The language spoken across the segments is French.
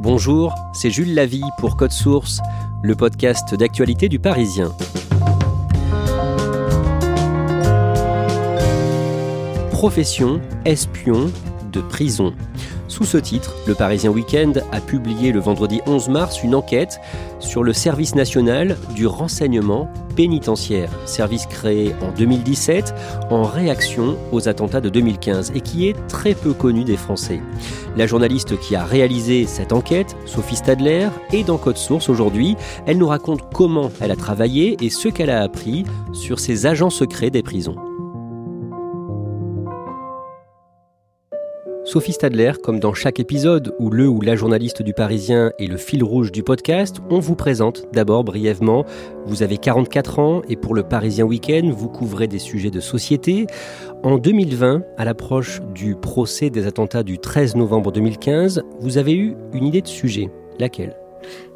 Bonjour, c'est Jules Lavie pour Code Source, le podcast d'actualité du Parisien. Profession espion de prison. Sous ce titre, le Parisien Weekend a publié le vendredi 11 mars une enquête sur le service national du renseignement pénitentiaire, service créé en 2017 en réaction aux attentats de 2015 et qui est très peu connu des Français. La journaliste qui a réalisé cette enquête, Sophie Stadler, est dans Code Source aujourd'hui. Elle nous raconte comment elle a travaillé et ce qu'elle a appris sur ces agents secrets des prisons. Sophie Stadler, comme dans chaque épisode où le ou la journaliste du Parisien est le fil rouge du podcast, on vous présente d'abord brièvement. Vous avez 44 ans et pour le Parisien Week-end, vous couvrez des sujets de société. En 2020, à l'approche du procès des attentats du 13 novembre 2015, vous avez eu une idée de sujet. Laquelle?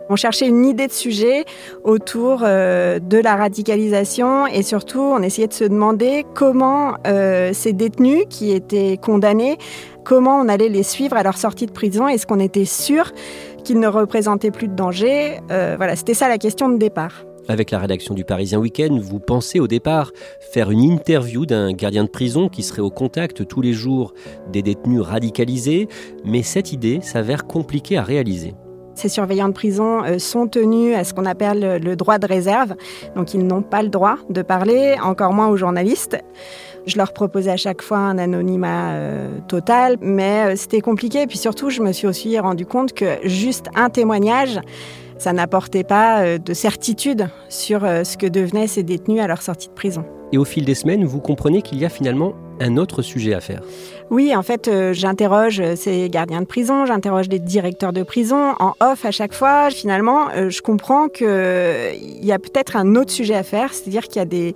On cherchait une idée de sujet autour euh, de la radicalisation et surtout on essayait de se demander comment euh, ces détenus qui étaient condamnés comment on allait les suivre à leur sortie de prison Est-ce qu'on était sûr qu'ils ne représentaient plus de danger euh, Voilà, c'était ça la question de départ. Avec la rédaction du Parisien Week-end, vous pensez au départ faire une interview d'un gardien de prison qui serait au contact tous les jours des détenus radicalisés, mais cette idée s'avère compliquée à réaliser. Ces surveillants de prison euh, sont tenus à ce qu'on appelle le droit de réserve, donc ils n'ont pas le droit de parler, encore moins aux journalistes. Je leur proposais à chaque fois un anonymat euh, total, mais euh, c'était compliqué. Et puis surtout, je me suis aussi rendu compte que juste un témoignage, ça n'apportait pas euh, de certitude sur ce que devenaient ces détenus à leur sortie de prison. Et au fil des semaines, vous comprenez qu'il y a finalement un autre sujet à faire. Oui, en fait, euh, j'interroge euh, ces gardiens de prison, j'interroge les directeurs de prison en off à chaque fois. Finalement, euh, je comprends qu'il y a peut-être un autre sujet à faire, c'est-à-dire qu'il y a des,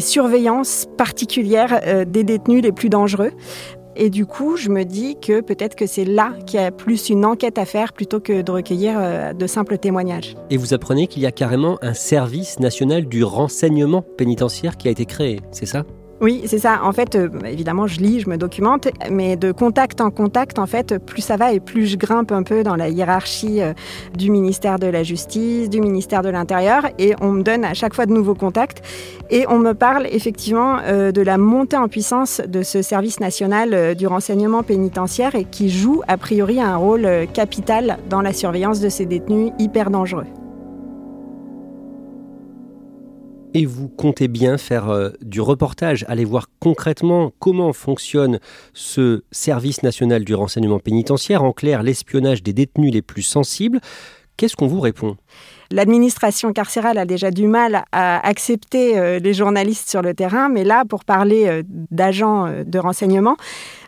surveillances particulières des détenus les plus dangereux. Et du coup, je me dis que peut-être que c'est là qu'il y a plus une enquête à faire plutôt que de recueillir de simples témoignages. Et vous apprenez qu'il y a carrément un service national du renseignement pénitentiaire qui a été créé, c'est ça? Oui, c'est ça. En fait, euh, évidemment, je lis, je me documente, mais de contact en contact, en fait, plus ça va et plus je grimpe un peu dans la hiérarchie euh, du ministère de la Justice, du ministère de l'Intérieur, et on me donne à chaque fois de nouveaux contacts. Et on me parle effectivement euh, de la montée en puissance de ce service national du renseignement pénitentiaire et qui joue a priori un rôle capital dans la surveillance de ces détenus hyper dangereux. Et vous comptez bien faire euh, du reportage, aller voir concrètement comment fonctionne ce service national du renseignement pénitentiaire, en clair l'espionnage des détenus les plus sensibles. Qu'est-ce qu'on vous répond? L'administration carcérale a déjà du mal à accepter euh, les journalistes sur le terrain, mais là, pour parler euh, d'agents euh, de renseignement,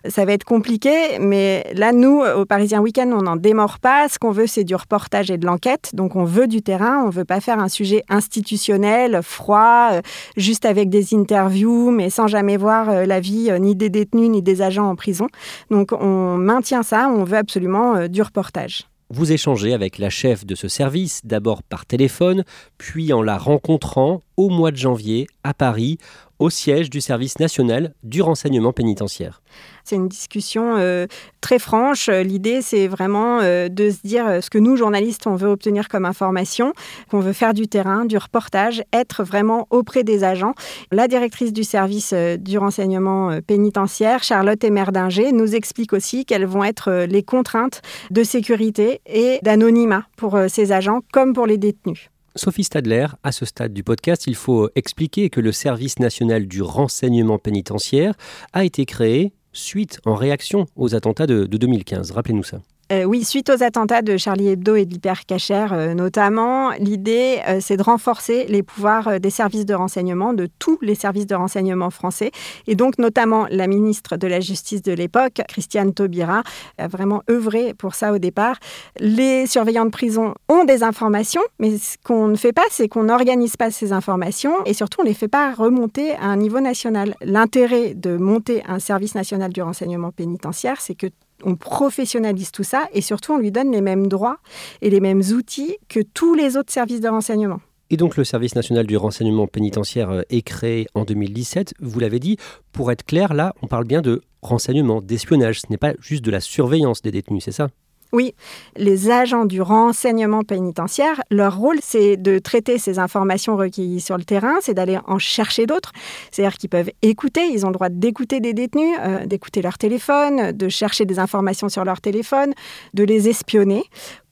ça va être compliqué. Mais là, nous, au Parisien Week-end, on n'en démord pas. Ce qu'on veut, c'est du reportage et de l'enquête. Donc, on veut du terrain. On ne veut pas faire un sujet institutionnel, froid, juste avec des interviews, mais sans jamais voir la vie ni des détenus ni des agents en prison. Donc, on maintient ça. On veut absolument du reportage. Vous échangez avec la chef de ce service, d'abord par téléphone, puis en la rencontrant au mois de janvier à Paris, au siège du service national du renseignement pénitentiaire. C'est une discussion euh, très franche. L'idée, c'est vraiment euh, de se dire euh, ce que nous, journalistes, on veut obtenir comme information, qu'on veut faire du terrain, du reportage, être vraiment auprès des agents. La directrice du service du renseignement pénitentiaire, Charlotte Emerdinger, nous explique aussi quelles vont être les contraintes de sécurité et d'anonymat pour ces agents comme pour les détenus. Sophie Stadler, à ce stade du podcast, il faut expliquer que le service national du renseignement pénitentiaire a été créé suite en réaction aux attentats de, 2015. Rappelez-nous ça. Euh, oui, suite aux attentats de Charlie Hebdo et de l'Hypercacher euh, notamment, l'idée euh, c'est de renforcer les pouvoirs des services de renseignement, de tous les services de renseignement français. Et donc notamment la ministre de la Justice de l'époque, Christiane Taubira, a vraiment œuvré pour ça au départ. Les surveillants de prison ont des informations, mais ce qu'on ne fait pas, c'est qu'on n'organise pas ces informations et surtout on ne les fait pas remonter à un niveau national. L'intérêt de monter un service national du renseignement pénitentiaire, c'est que on professionnalise tout ça et surtout on lui donne les mêmes droits et les mêmes outils que tous les autres services de renseignement. Et donc le service national du renseignement pénitentiaire euh, est créé en 2017, vous l'avez dit, pour être clair, là on parle bien de renseignement, d'espionnage, ce n'est pas juste de la surveillance des détenus, c'est ça? Oui, les agents du renseignement pénitentiaire, leur rôle, c'est de traiter ces informations recueillies sur le terrain, c'est d'aller en chercher d'autres. C'est-à-dire qu'ils peuvent écouter, ils ont le droit d'écouter des détenus, euh, d'écouter leur téléphone, de chercher des informations sur leur téléphone, de les espionner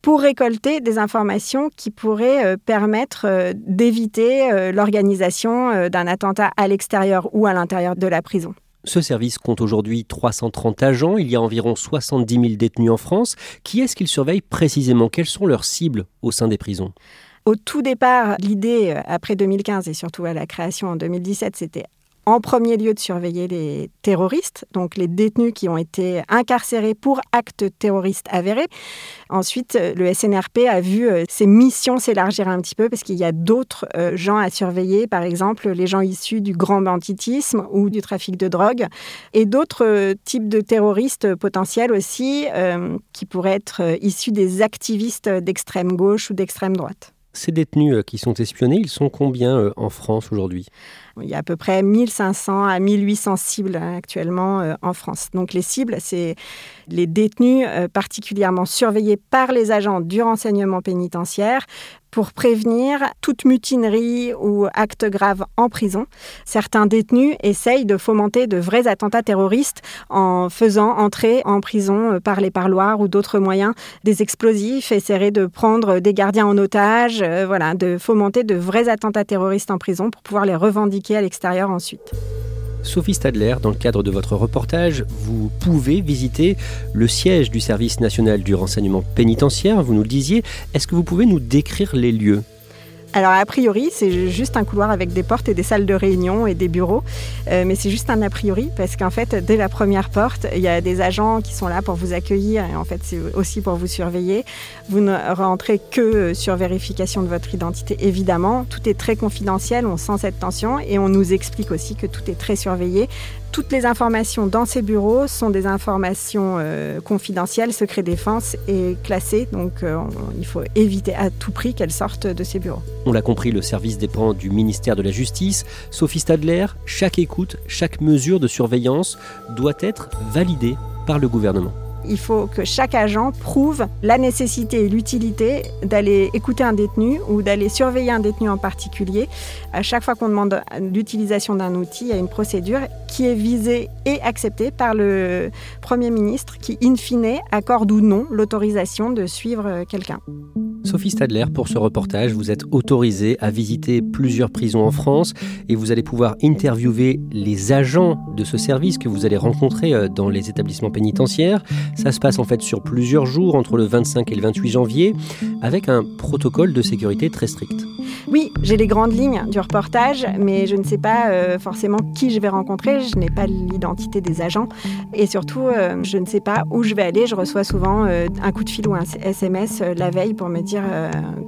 pour récolter des informations qui pourraient euh, permettre euh, d'éviter l'organisation d'un attentat à l'extérieur ou à l'intérieur de la prison. Ce service compte aujourd'hui 330 agents, il y a environ 70 000 détenus en France. Qui est-ce qu'ils surveillent précisément? Quelles sont leurs cibles au sein des prisons? Au tout départ, l'idée, euh, après 2015 et surtout à la création en 2017, c'était en premier lieu de surveiller les terroristes, donc les détenus qui ont été incarcérés pour actes terroristes avérés. Ensuite, le SNRP a vu euh, ses missions s'élargir un petit peu parce qu'il y a d'autres euh, gens à surveiller, par exemple les gens issus du grand banditisme ou du trafic de drogue, et d'autres euh, types de terroristes potentiels aussi qui pourraient être issus des activistes d'extrême gauche ou d'extrême droite. Ces détenus qui sont espionnés, ils sont combien en France aujourd'hui? Il y a à peu près 1500 à 1800 cibles hein, actuellement euh, en France. Donc les cibles, c'est les détenus euh, particulièrement surveillés par les agents du renseignement pénitentiaire pour prévenir toute mutinerie ou acte grave en prison. Certains détenus essayent de fomenter de vrais attentats terroristes en faisant entrer en prison euh, par les parloirs ou d'autres moyens des explosifs, essaieraient de prendre des gardiens en otage, voilà, de fomenter de vrais attentats terroristes en prison pour pouvoir les revendiquer à l'extérieur ensuite. Sophie Stadler, dans le cadre de votre reportage, vous pouvez visiter le siège du service national du renseignement pénitentiaire, vous nous le disiez. Est-ce que vous pouvez nous décrire les lieux? Alors a priori, c'est juste un couloir avec des portes et des salles de réunion et des bureaux, euh, mais c'est juste un a priori parce qu'en fait, dès la première porte, il y a des agents qui sont là pour vous accueillir et en fait, c'est aussi pour vous surveiller. Vous ne rentrez que sur vérification de votre identité, évidemment. Tout est très confidentiel, on sent cette tension et on nous explique aussi que tout est très surveillé. Toutes les informations dans ces bureaux sont des informations euh, confidentielles, secret défense et classées, donc euh, il faut éviter à tout prix qu'elles sortent de ces bureaux. On l'a compris, le service dépend du ministère de la Justice. Sophie Stadler, chaque écoute, chaque mesure de surveillance doit être validée par le gouvernement il faut que chaque agent prouve la nécessité et l'utilité d'aller écouter un détenu ou d'aller surveiller un détenu en particulier. À chaque fois qu'on demande l'utilisation d'un outil, il y a une procédure qui est visée et acceptée par le Premier ministre qui, in fine, accorde ou non l'autorisation de suivre quelqu'un. Sophie Stadler, pour ce reportage, vous êtes autorisée à visiter plusieurs prisons en France et vous allez pouvoir interviewer les agents de ce service que vous allez rencontrer euh, dans les établissements pénitentiaires. Ça se passe en fait sur plusieurs jours, entre le 25 et le 28 janvier, avec un protocole de sécurité très strict. Oui, j'ai les grandes lignes du reportage, mais je ne sais pas euh, forcément qui je vais rencontrer. Je n'ai pas l'identité des agents. Et surtout, euh, je ne sais pas où je vais aller. Je reçois souvent euh, un coup de fil ou un SMS la veille pour me dire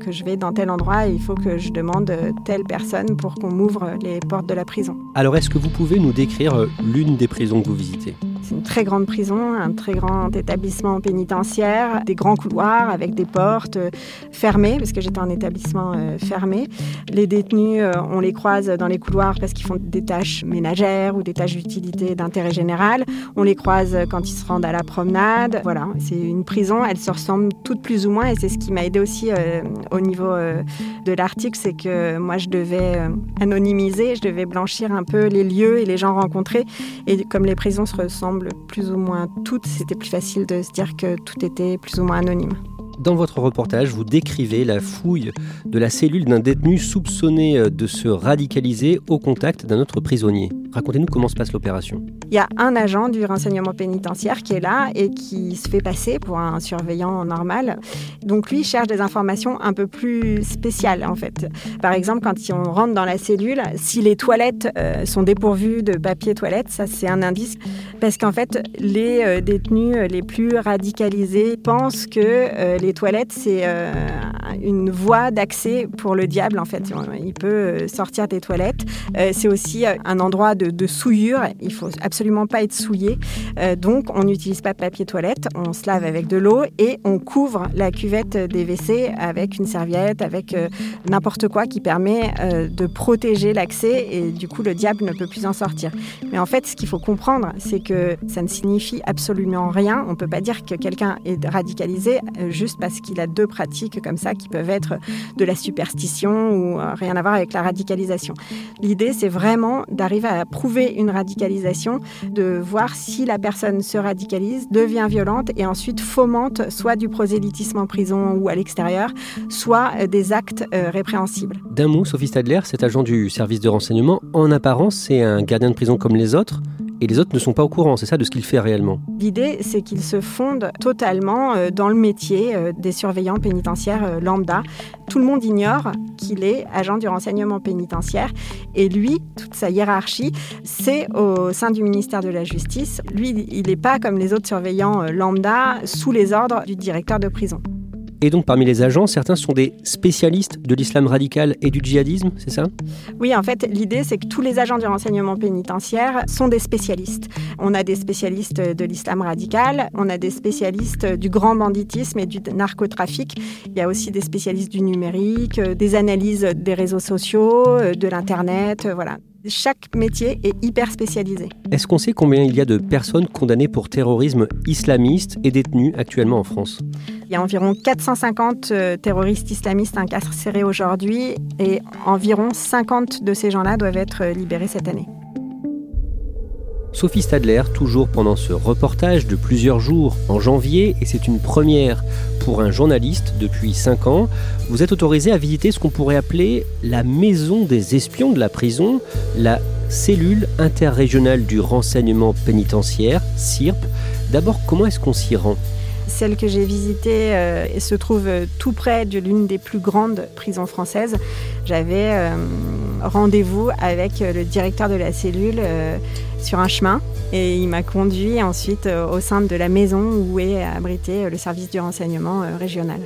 que je vais dans tel endroit et il faut que je demande telle personne pour qu'on m'ouvre les portes de la prison. Alors, est-ce que vous pouvez nous décrire l'une des prisons que vous visitez? C'est une très grande prison, un très grand établissement pénitentiaire, des grands couloirs avec des portes euh, fermées, parce que j'étais en établissement euh, fermé. Les détenus, euh, on les croise dans les couloirs parce qu'ils font des tâches ménagères ou des tâches d'utilité d'intérêt général. On les croise quand ils se rendent à la promenade. Voilà, c'est une prison, elles se ressemblent toutes plus ou moins et c'est ce qui m'a aidé aussi au niveau de l'article, c'est que moi je devais anonymiser, je devais blanchir un peu les lieux et les gens rencontrés. Et comme les prisons se ressemblent plus ou moins toutes, c'était plus facile de se dire que tout était plus ou moins anonyme. Dans votre reportage, vous décrivez la fouille de la cellule d'un détenu soupçonné euh, de se radicaliser au contact d'un autre prisonnier. Racontez-nous comment se passe l'opération. Il y a un agent du renseignement pénitentiaire qui est là et qui se fait passer pour un surveillant normal. Donc lui cherche des informations un peu plus spéciales en fait. Par exemple, quand on rentre dans la cellule, si les toilettes euh, sont dépourvues de papier toilette, ça c'est un indice parce qu'en fait les euh, détenus les plus radicalisés pensent que les les toilettes, c'est euh, une voie d'accès pour le diable, en fait. Il peut euh, sortir des toilettes. Euh, c'est aussi un endroit de, souillure. Il faut absolument pas être souillé. donc, on n'utilise pas de papier toilette. On se lave avec de l'eau et on couvre la cuvette des WC avec une serviette, avec n'importe quoi qui permet de protéger l'accès et du coup, le diable ne peut plus en sortir. Mais en fait, ce qu'il faut comprendre, c'est que ça ne signifie absolument rien. On peut pas dire que quelqu'un est radicalisé juste parce qu'il a deux pratiques comme ça qui peuvent être de la superstition ou euh, rien à voir avec la radicalisation. L'idée, c'est vraiment d'arriver à prouver une radicalisation, de voir si la personne se radicalise, devient violente et ensuite fomente soit du prosélytisme en prison ou à l'extérieur, soit euh, des actes euh, répréhensibles. D'un mot, Sophie Stadler, cet agent du service de renseignement, en apparence, c'est un gardien de prison comme les autres? Et les autres ne sont pas au courant, c'est ça de ce qu'il fait réellement L'idée, c'est qu'il se fonde totalement euh, dans le métier euh, des surveillants pénitentiaires euh, lambda. Tout le monde ignore qu'il est agent du renseignement pénitentiaire et lui, toute sa hiérarchie, c'est au sein du ministère de la Justice. Lui, il n'est pas comme les autres surveillants lambda sous les ordres du directeur de prison. Et donc parmi les agents, certains sont des spécialistes de l'islam radical et du djihadisme, c'est ça? Oui, en fait, l'idée c'est que tous les agents du renseignement pénitentiaire sont des spécialistes. On a des spécialistes de l'islam radical, on a des spécialistes du grand banditisme et du narcotrafic. Il y a aussi des spécialistes du numérique, des analyses des réseaux sociaux, de l'Internet, voilà. Chaque métier est hyper spécialisé. Est-ce qu'on sait combien il y a de personnes condamnées pour terrorisme islamiste et détenues actuellement en France? Il y a environ 450 euh, terroristes islamistes incarcérés aujourd'hui et environ 50 de ces gens-là doivent être euh, libérés cette année. Sophie Stadler, toujours pendant ce reportage de plusieurs jours en janvier, et c'est une première pour un journaliste depuis 5 ans, vous êtes autorisé à visiter ce qu'on pourrait appeler la maison des espions de la prison, la cellule interrégionale du renseignement pénitentiaire, CIRP. D'abord, comment est-ce qu'on s'y rend? Celle que j'ai visitée euh, se trouve euh, tout près de l'une des plus grandes prisons françaises. J'avais euh, rendez-vous avec le directeur de la cellule sur un chemin et il m'a conduit ensuite au sein de la maison où est abrité le service du renseignement régional.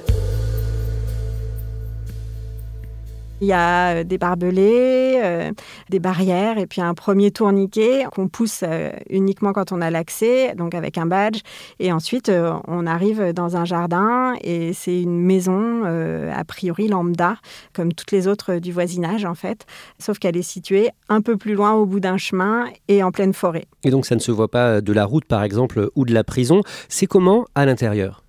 Il y a euh, des barbelés, euh, des barrières et puis un premier tourniquet qu'on pousse euh, uniquement quand on a l'accès, donc avec un badge. Et ensuite, on arrive dans un jardin et c'est une maison a priori lambda, comme toutes les autres du voisinage en fait, sauf qu'elle est située un peu plus loin au bout d'un chemin et en pleine forêt. Et donc ça ne se voit pas de la route par exemple ou de la prison. C'est comment à l'intérieur?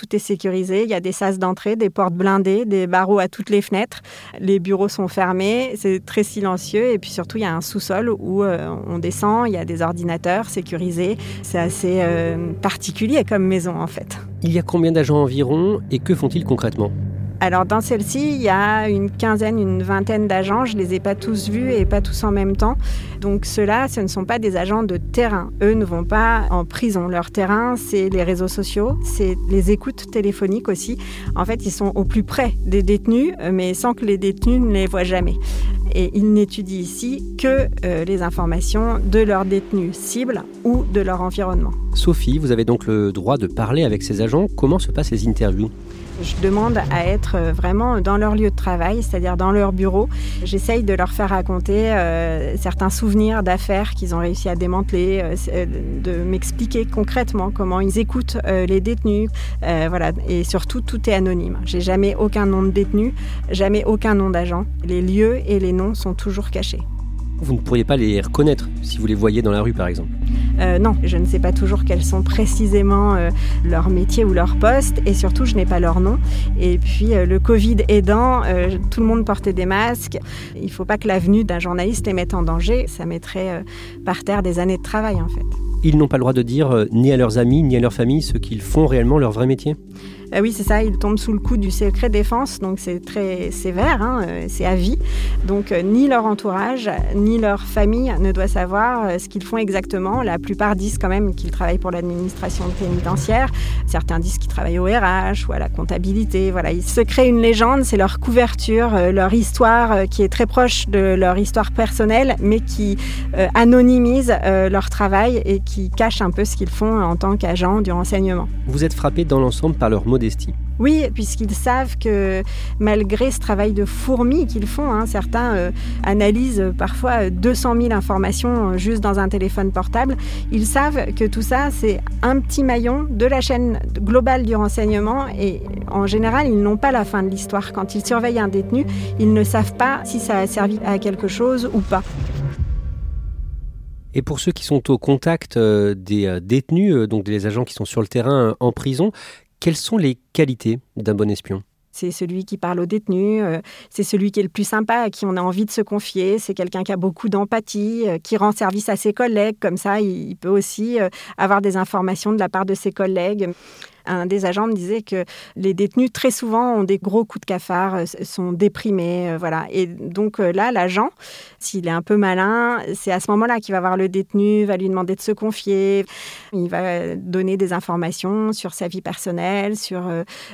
Tout est sécurisé. Il y a des sas d'entrée, des portes blindées, des barreaux à toutes les fenêtres. Les bureaux sont fermés. C'est très silencieux. Et puis surtout, il y a un sous-sol où euh, on descend. Il y a des ordinateurs sécurisés. C'est assez euh, particulier comme maison, en fait. Il y a combien d'agents environ et que font-ils concrètement? Alors dans celle-ci, il y a une quinzaine, une vingtaine d'agents. Je ne les ai pas tous vus et pas tous en même temps. Donc ceux-là, ce ne sont pas des agents de terrain. Eux ne vont pas en prison. Leur terrain, c'est les réseaux sociaux, c'est les écoutes téléphoniques aussi. En fait, ils sont au plus près des détenus, mais sans que les détenus ne les voient jamais. et ils n'étudient ici que euh, les informations de leurs détenus cibles ou de leur environnement. Sophie, vous avez donc le droit de parler avec ces agents. Comment se passent les interviews? Je demande à être euh, vraiment dans leur lieu de travail, c'est-à-dire dans leur bureau. J'essaye de leur faire raconter euh, certains souvenirs d'affaires qu'ils ont réussi à démanteler, euh, de m'expliquer concrètement comment ils écoutent les détenus. voilà. Et surtout, tout est anonyme. J'ai jamais aucun nom de détenu, jamais aucun nom d'agent. Les lieux et les noms sont toujours cachés. Vous ne pourriez pas les reconnaître si vous les voyez dans la rue, par exemple euh, Non, je ne sais pas toujours quels sont précisément euh, leur métier ou leur poste, et surtout, je n'ai pas leur nom. Et puis, euh, le Covid aidant, tout le monde portait des masques. Il ne faut pas que l'avenue d'un journaliste les mette en danger. Ça mettrait par terre des années de travail, en fait. Ils n'ont pas le droit de dire ni à leurs amis, ni à leur famille ce qu'ils font réellement leur vrai métier? Ah oui, c'est ça, ils tombent sous le coup du secret défense, donc c'est très sévère, hein, euh, c'est à vie. Donc euh, ni leur entourage, ni leur famille ne doit savoir euh, ce qu'ils font exactement. La plupart disent quand même qu'ils travaillent pour l'administration pénitentiaire. Certains disent qu'ils travaillent au RH ou à la comptabilité. Voilà, ils se créent une légende, c'est leur couverture, leur histoire qui est très proche de leur histoire personnelle, mais qui anonymise leur travail et qui cache un peu ce qu'ils font en tant qu'agents du renseignement. Vous êtes frappé dans l'ensemble par leur mode oui, puisqu'ils savent que malgré ce travail de fourmi qu'ils font, hein, certains euh, analysent parfois 200 000 informations euh, juste dans un téléphone portable, ils savent que tout ça, c'est un petit maillon de la chaîne globale du renseignement et en général, ils n'ont pas la fin de l'histoire. Quand ils surveillent un détenu, ils ne savent pas si ça a servi à quelque chose ou pas. Et pour ceux qui sont au contact euh, des détenus, donc des agents qui sont sur le terrain en prison, quelles sont les qualités d'un bon espion? C'est celui qui parle aux détenus, euh, c'est celui qui est le plus sympa, à qui on a envie de se confier, c'est quelqu'un qui a beaucoup d'empathie, euh, qui rend service à ses collègues, comme ça il, peut aussi euh, avoir des informations de la part de ses collègues. Un des agents me disait que les détenus, très souvent, ont des gros coups de cafard, euh, sont déprimés. Euh, voilà. Et donc euh, là, l'agent, s'il est un peu malin, c'est à ce moment-là qu'il va voir le détenu, va lui demander de se confier. Il va donner des informations sur sa vie personnelle, sur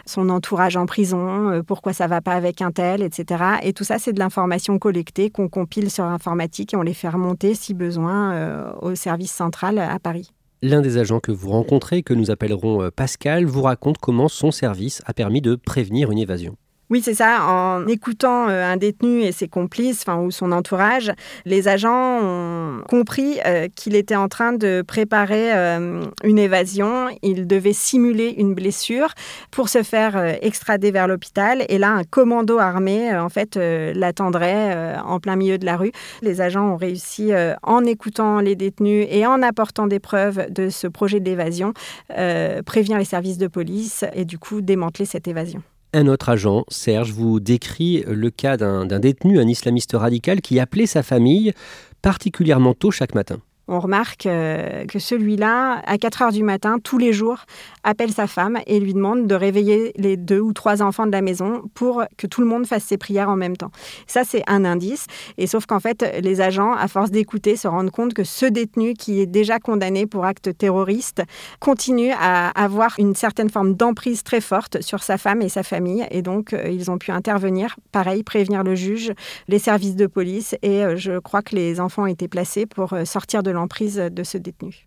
son entourage en prison, pourquoi ça va pas avec un tel, etc. Et tout ça, c'est de l'information collectée qu'on compile sur informatique et on les fait remonter, si besoin, au service central à Paris. L'un des agents que vous rencontrez, que nous appellerons euh, Pascal, vous raconte comment son service a permis de prévenir une évasion. Oui, c'est ça. En écoutant euh, un détenu et ses complices, enfin, ou son entourage, les agents ont compris euh, qu'il était en train de préparer euh, une évasion. Il devait simuler une blessure pour se faire extrader vers l'hôpital. Et là, un commando armé, en fait, l'attendrait en plein milieu de la rue. Les agents ont réussi, en écoutant les détenus et en apportant des preuves de ce projet d'évasion, prévenir les services de police et du coup démanteler cette évasion. Un autre agent, Serge, vous décrit le cas d'un détenu, un islamiste radical, qui appelait sa famille particulièrement tôt chaque matin on remarque euh, que celui-là, à 4 heures du matin, tous les jours, appelle sa femme et lui demande de réveiller les deux ou trois enfants de la maison pour que tout le monde fasse ses prières en même temps. Ça, c'est un indice. Et sauf qu'en fait, les agents, à force d'écouter, se rendent compte que ce détenu qui est déjà condamné pour acte terroriste continue à avoir une certaine forme d'emprise très forte sur sa femme et sa famille. Et donc, euh, ils ont pu intervenir, pareil, prévenir le juge, les services de police. Et euh, je crois que les enfants ont été placés pour sortir de l'emprise de ce détenu.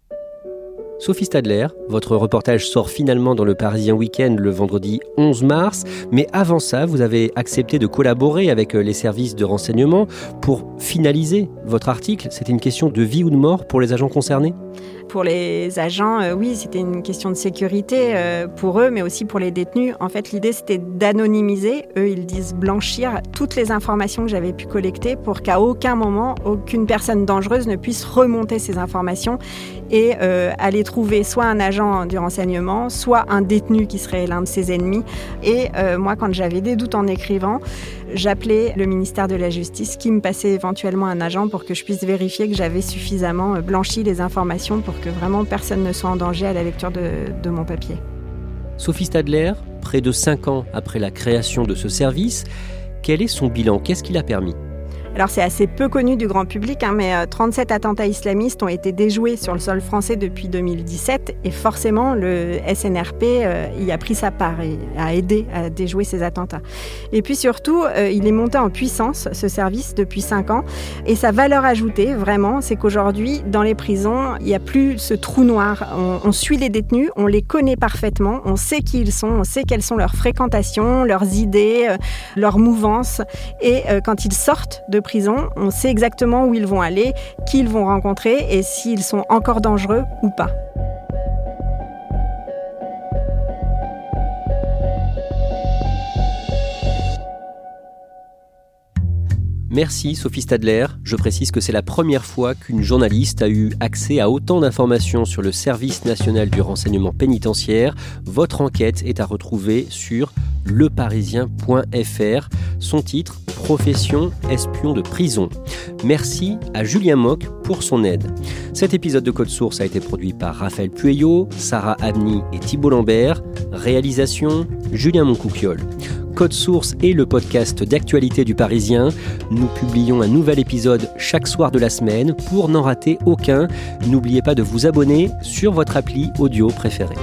Sophie Stadler, votre reportage sort finalement dans le Parisien Week-end le vendredi 11 mars, mais avant ça, vous avez accepté de collaborer avec euh, les services de renseignement pour finaliser votre article. C'était une question de vie ou de mort pour les agents concernés? Pour les agents, euh, oui, c'était une question de sécurité euh, pour eux, mais aussi pour les détenus. En fait, l'idée, c'était d'anonymiser, eux, ils disent blanchir toutes les informations que j'avais pu collecter pour qu'à aucun moment, aucune personne dangereuse ne puisse remonter ces informations et euh, aller trouver soit un agent du renseignement, soit un détenu qui serait l'un de ses ennemis. Et moi, quand j'avais des doutes en écrivant, j'appelais le ministère de la Justice qui me passait éventuellement un agent pour que je puisse vérifier que j'avais suffisamment blanchi les informations pour que vraiment personne ne soit en danger à la lecture de, mon papier. Sophie Stadler, près de 5 ans après la création de ce service, quel est son bilan? Qu'est-ce qu'il a permis? Alors c'est assez peu connu du grand public, hein, mais 37 attentats islamistes ont été déjoués sur le sol français depuis 2017 et forcément le SNRP y a pris sa part et a aidé à déjouer ces attentats. Et puis surtout, il est monté en puissance, ce service, depuis 5 ans. Et sa valeur ajoutée, vraiment, c'est qu'aujourd'hui, dans les prisons, il n'y a plus ce trou noir. On, suit les détenus, on les connaît parfaitement, on sait qui ils sont, on sait quelles sont leurs fréquentations, leurs idées, euh, leurs mouvances. Et euh, quand ils sortent de prison, on sait exactement où ils vont aller, qui ils vont rencontrer et s'ils sont encore dangereux ou pas. Merci Sophie Stadler. Je précise que c'est la première fois qu'une journaliste a eu accès à autant d'informations sur le service national du renseignement pénitentiaire. Votre enquête est à retrouver sur leparisien.fr. Son titre Profession espion de prison. Merci à Julien Mock pour son aide. Cet épisode de Code Source a été produit par Raphaël Pueyo, Sarah Abni et Thibault Lambert. Réalisation Julien Moncouquiole. Code Source et le podcast d'actualité du Parisien. Nous publions un nouvel épisode chaque soir de la semaine. Pour n'en rater aucun, n'oubliez pas de vous abonner sur votre appli audio préférée.